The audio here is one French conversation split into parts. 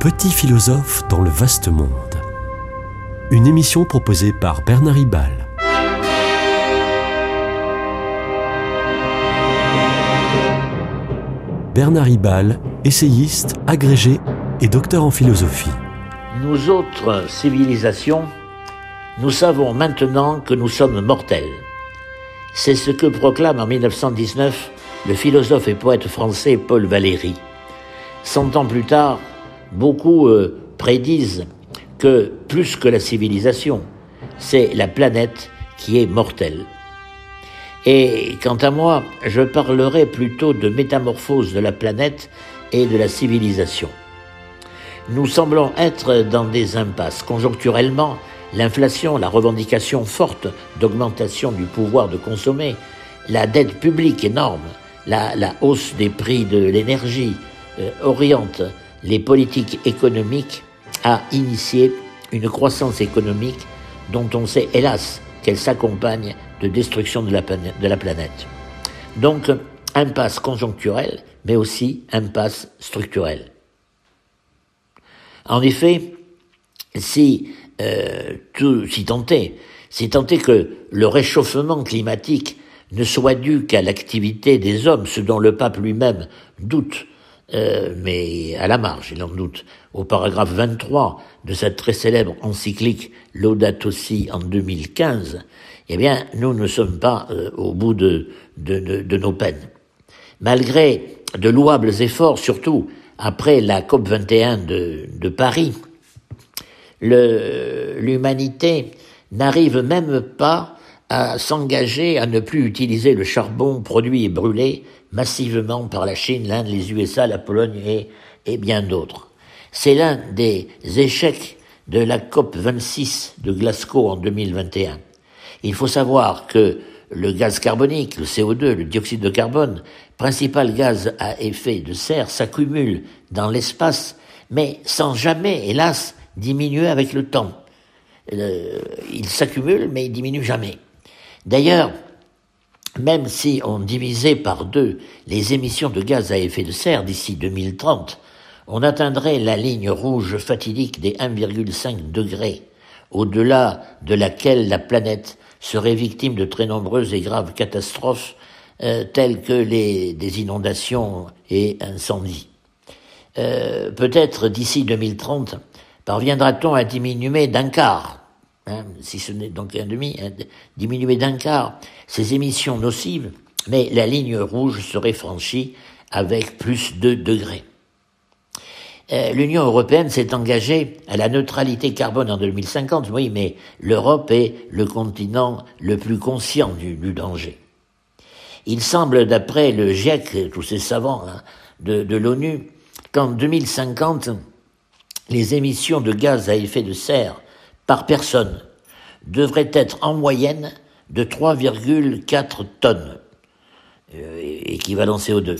petit philosophe dans le vaste monde. Une émission proposée par Bernard Ribal. Bernard Ribal, essayiste, agrégé et docteur en philosophie. Nous autres civilisations, nous savons maintenant que nous sommes mortels. C'est ce que proclame en 1919 le philosophe et poète français Paul Valéry. Cent ans plus tard, beaucoup euh, prédisent que plus que la civilisation, c'est la planète qui est mortelle. Et quant à moi, je parlerai plutôt de métamorphose de la planète et de la civilisation. Nous semblons être dans des impasses. Conjoncturellement, l'inflation, la revendication forte d'augmentation du pouvoir de consommer, la dette publique énorme, la, hausse des prix de l'énergie euh, oriente les politiques économiques à initier une croissance économique dont on sait hélas qu'elle s'accompagne de destruction de la, planète. Donc, impasse conjoncturelle, mais aussi impasse structurelle. En effet, si, euh, tout, si si tenté que le réchauffement climatique ne soit dû qu'à l'activité des hommes, ce dont le pape lui-même doute, euh, mais à la marge, il en doute, au paragraphe 23 de cette très célèbre encyclique Laudato en 2015, eh bien, nous ne sommes pas euh, au bout de, nos peines. Malgré de louables efforts, surtout après la COP 21 de, de Paris, l'humanité n'arrive même pas à s'engager à ne plus utiliser le charbon produit et brûlé massivement par la Chine, l'Inde, les USA, la Pologne et, et bien d'autres. C'est l'un des échecs de la COP 26 de Glasgow en 2021. Il faut savoir que le gaz carbonique, le CO2, le dioxyde de carbone, principal gaz à effet de serre, s'accumule dans l'espace, mais sans jamais, hélas, diminuer avec le temps. Euh, il s'accumule, mais il diminue jamais. D'ailleurs, même si on divisait par deux les émissions de gaz à effet de serre d'ici 2030, on atteindrait la ligne rouge fatidique des 1,5 degrés, au-delà de laquelle la planète serait victime de très nombreuses et graves catastrophes euh, telles que les, des inondations et incendies. Euh, peut-être d'ici 2030 parviendra-t-on à diminuer d'un quart Hein, si ce n'est donc un demi, diminuer d'un quart ces émissions nocives, mais la ligne rouge serait franchie avec plus de degrés. Euh, L'Union européenne s'est engagée à la neutralité carbone en 2050, oui, mais l'Europe est le continent le plus conscient du, danger. Il semble, d'après le GIEC, tous ces savants hein, de l'ONU, qu'en 2050, les émissions de gaz à effet de serre par personne devrait être en moyenne de 3,4 tonnes, euh, équivalent CO2.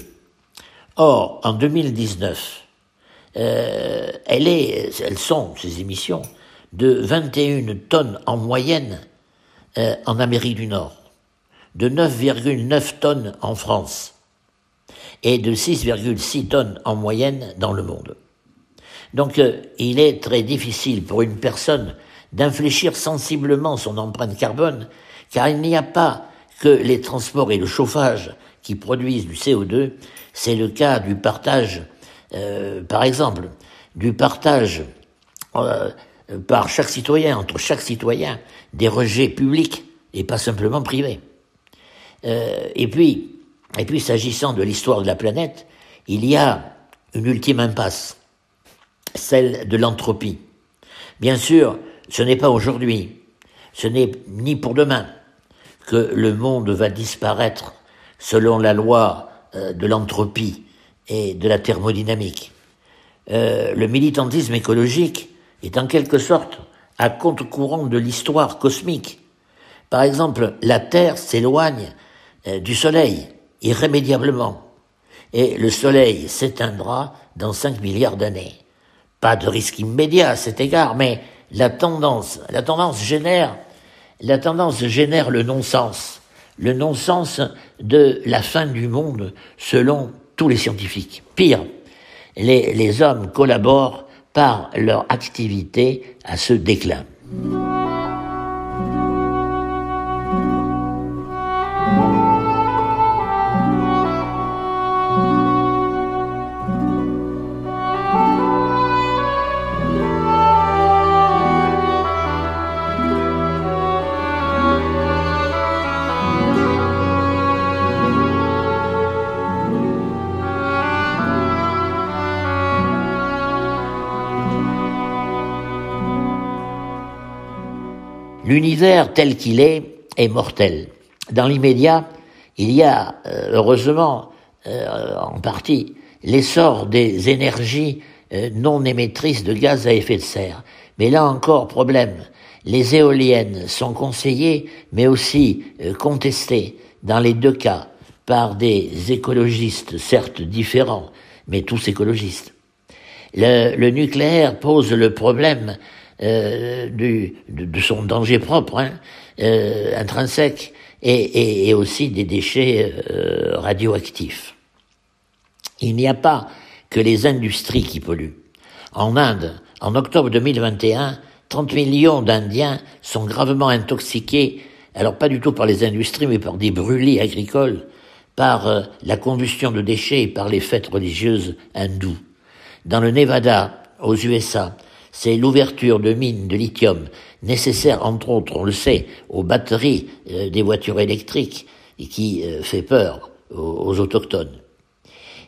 Or, en 2019, euh, elles sont, ces émissions, de 21 tonnes en moyenne euh, en Amérique du Nord, de 9,9 tonnes en France et de 6,6 tonnes en moyenne dans le monde. Donc il est très difficile pour une personne d'infléchir sensiblement son empreinte carbone, car il n'y a pas que les transports et le chauffage qui produisent du CO2, c'est le cas du partage, euh, par exemple, du partage euh, par chaque citoyen, entre chaque citoyen, des rejets publics et pas simplement privés. Euh, et puis, et puis s'agissant de l'histoire de la planète, il y a une ultime impasse, celle de l'entropie. Bien sûr, ce n'est pas aujourd'hui, ce n'est ni pour demain que le monde va disparaître selon la loi euh, de l'entropie et de la thermodynamique. Euh, le militantisme écologique est en quelque sorte à contre-courant de l'histoire cosmique. Par exemple, la Terre s'éloigne euh, du Soleil irrémédiablement et le Soleil s'éteindra dans 5 milliards d'années. Pas de risque immédiat à cet égard, mais la tendance, génère le non-sens, le non-sens de la fin du monde selon tous les scientifiques. Pire, les, les hommes collaborent par leur activité à ce déclin. L'univers tel qu'il est est mortel. Dans l'immédiat, il y a euh, heureusement euh, en partie l'essor des énergies euh, non émettrices de gaz à effet de serre. Mais là encore, problème. Les éoliennes sont conseillées, mais aussi contestées, dans les deux cas, par des écologistes, certes différents, mais tous écologistes. Le, le nucléaire pose le problème euh, du, de, son danger propre, hein, euh, intrinsèque, et, et, aussi des déchets euh, radioactifs. Il n'y a pas que les industries qui polluent. En Inde, en octobre 2021, 30 millions d'Indiens sont gravement intoxiqués, alors pas du tout par les industries, mais par des brûlis agricoles, par la combustion de déchets et par les fêtes religieuses hindoues. Dans le Nevada, aux USA, c'est l'ouverture de mines de lithium nécessaire, entre autres, on le sait, aux batteries euh, des voitures électriques qui euh, fait peur aux, autochtones.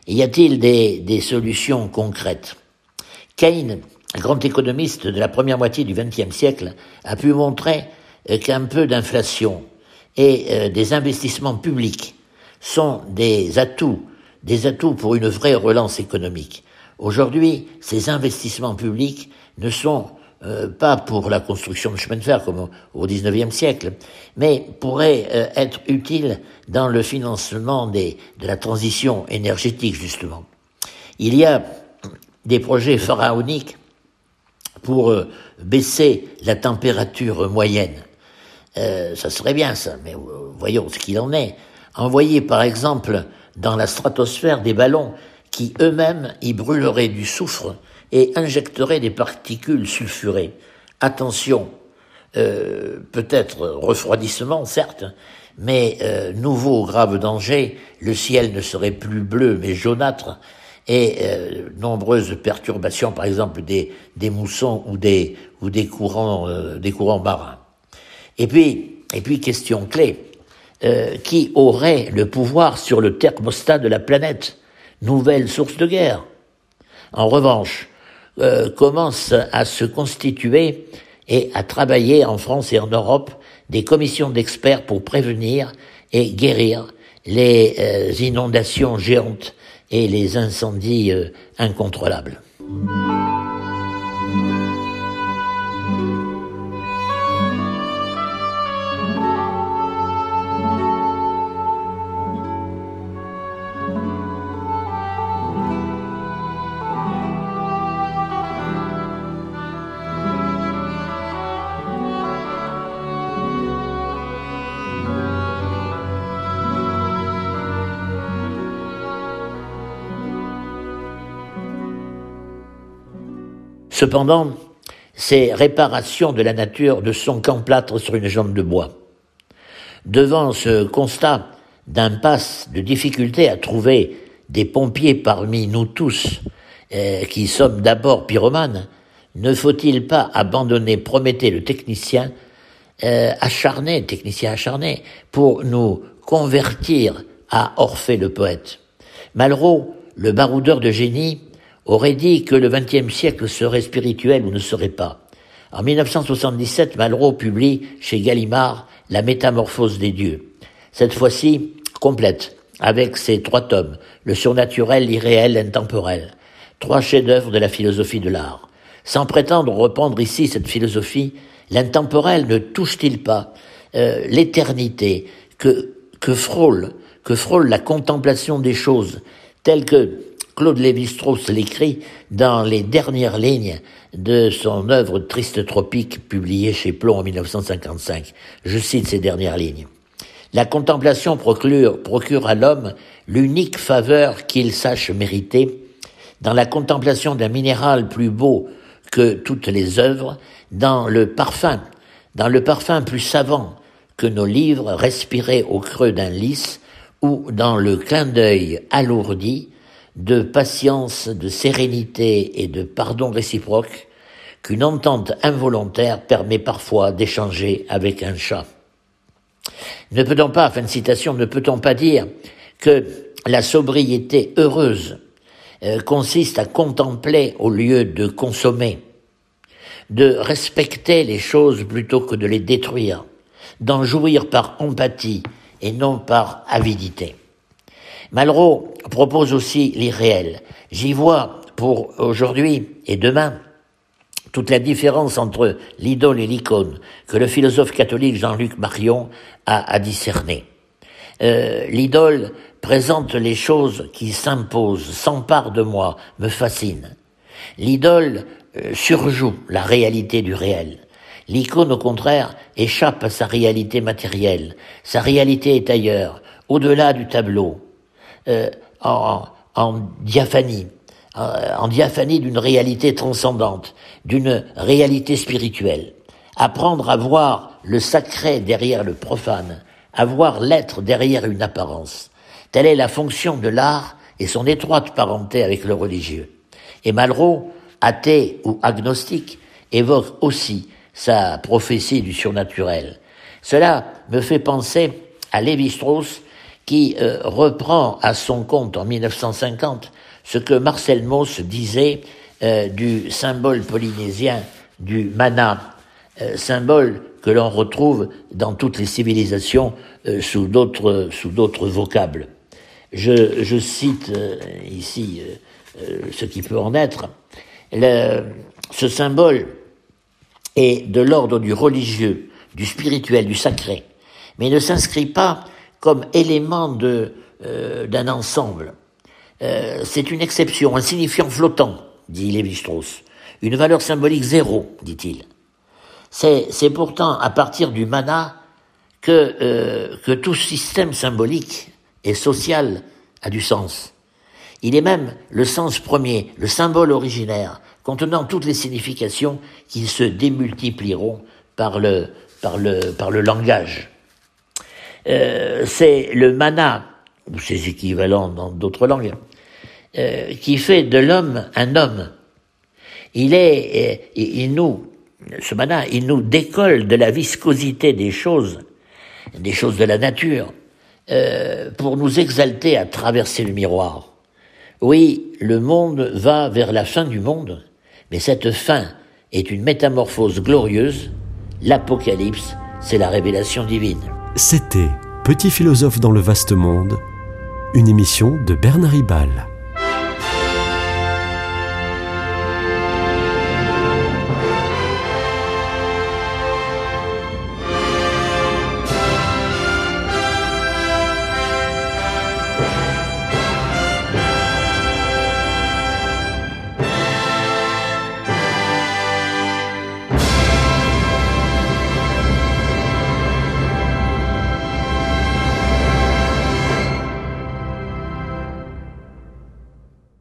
Y a-t-il des, des, solutions concrètes? Keynes, grand économiste de la première moitié du XXe siècle, a pu montrer euh, qu'un peu d'inflation et des investissements publics sont des atouts, des atouts pour une vraie relance économique. Aujourd'hui, ces investissements publics ne sont euh, pas pour la construction de chemin de fer comme au XIXe siècle, mais pourraient euh, être utiles dans le financement de la transition énergétique, justement. Il y a des projets pharaoniques pour euh, baisser la température moyenne. ça serait bien ça, mais voyons ce qu'il en est. Envoyer par exemple dans la stratosphère des ballons qui eux-mêmes y brûleraient du soufre et injecterait des particules sulfurées. Attention, euh, peut-être refroidissement, certes, mais euh, nouveau grave danger, le ciel ne serait plus bleu mais jaunâtre, et euh, nombreuses perturbations, par exemple des, moussons ou des, ou des courants, euh, des courants marins. Et puis, et puis question clé, qui aurait le pouvoir sur le thermostat de la planète? Nouvelle source de guerre. En revanche, euh, commence à se constituer et à travailler en France et en Europe des commissions d'experts pour prévenir et guérir les euh, inondations géantes et les incendies euh, incontrôlables. Cependant, ces réparations de la nature de son camp plâtre sur une jambe de bois. Devant ce constat d'impasse, de difficulté à trouver des pompiers parmi nous tous, euh, qui sommes d'abord pyromanes, ne faut-il pas abandonner Prométhée le technicien euh, acharné, technicien acharné, pour nous convertir à Orphée le poète Malraux, le baroudeur de génie, aurait dit que le XXe siècle serait spirituel ou ne serait pas. En 1977, Malraux publie chez Gallimard La métamorphose des dieux. Cette fois-ci, complète, avec ses trois tomes, le surnaturel, l'irréel, l'intemporel. Trois chefs-d'œuvre de la philosophie de l'art. Sans prétendre reprendre ici cette philosophie, l'intemporel ne touche-t-il pas euh, l'éternité que, que frôle, que frôle la contemplation des choses, telles que Claude Lévi-Strauss l'écrit dans les dernières lignes de son œuvre Triste Tropique publiée chez Plomb en 1955. Je cite ces dernières lignes. La contemplation procure, à l'homme l'unique faveur qu'il sache mériter. Dans la contemplation d'un minéral plus beau que toutes les œuvres dans le parfum, dans le parfum plus savant que nos livres respirés au creux d'un lys ou dans le clin d'œil alourdi de patience, de sérénité et de pardon réciproque qu'une entente involontaire permet parfois d'échanger avec un chat. Ne peut-on pas, fin de citation, ne peut-on pas dire que la sobriété heureuse euh, consiste à contempler au lieu de consommer, de respecter les choses plutôt que de les détruire, d'en jouir par empathie et non par avidité? Malraux propose aussi l'irréel. J'y vois pour aujourd'hui et demain toute la différence entre l'idole et l'icône que le philosophe catholique Jean-Luc Marion a, a discerné. Euh, l'idole présente les choses qui s'imposent, s'empare de moi, me fascine. L'idole euh, surjoue la réalité du réel. L'icône, au contraire, échappe à sa réalité matérielle. Sa réalité est ailleurs, au-delà du tableau, euh, en, en diaphanie, euh, en diaphanie d'une réalité transcendante, d'une réalité spirituelle. Apprendre à voir le sacré derrière le profane, à voir l'être derrière une apparence. Telle est la fonction de l'art et son étroite parenté avec le religieux. Et Malraux, athée ou agnostique, évoque aussi sa prophétie du surnaturel. Cela me fait penser à Lévi-Strauss qui euh, reprend à son compte en 1950 ce que Marcel Mauss disait euh, du symbole polynésien du mana, euh, symbole que l'on retrouve dans toutes les civilisations euh, sous d'autres sous d'autres vocables. Je, je cite ici ce qui peut en être. Le, ce symbole est de l'ordre du religieux, du spirituel, du sacré, mais ne s'inscrit pas comme élément de d'un ensemble. Euh, c'est une exception, un signifiant flottant, dit Lévi-Strauss. Une valeur symbolique zéro, dit-il. C'est pourtant à partir du mana que, euh, que tout système symbolique et social a du sens. Il est même le sens premier, le symbole originaire, contenant toutes les significations qui se démultiplieront par par le langage. Euh, c'est le mana, ou ses équivalents dans d'autres langues, euh, qui fait de l'homme un homme. Il est, euh, il nous, ce mana, il nous décolle de la viscosité des choses, des choses de la nature, pour nous exalter à traverser le miroir. Oui, le monde va vers la fin du monde, mais cette fin est une métamorphose glorieuse. L'Apocalypse, c'est la révélation divine. C'était Petit philosophe dans le vaste monde, une émission de Bernard Ribal.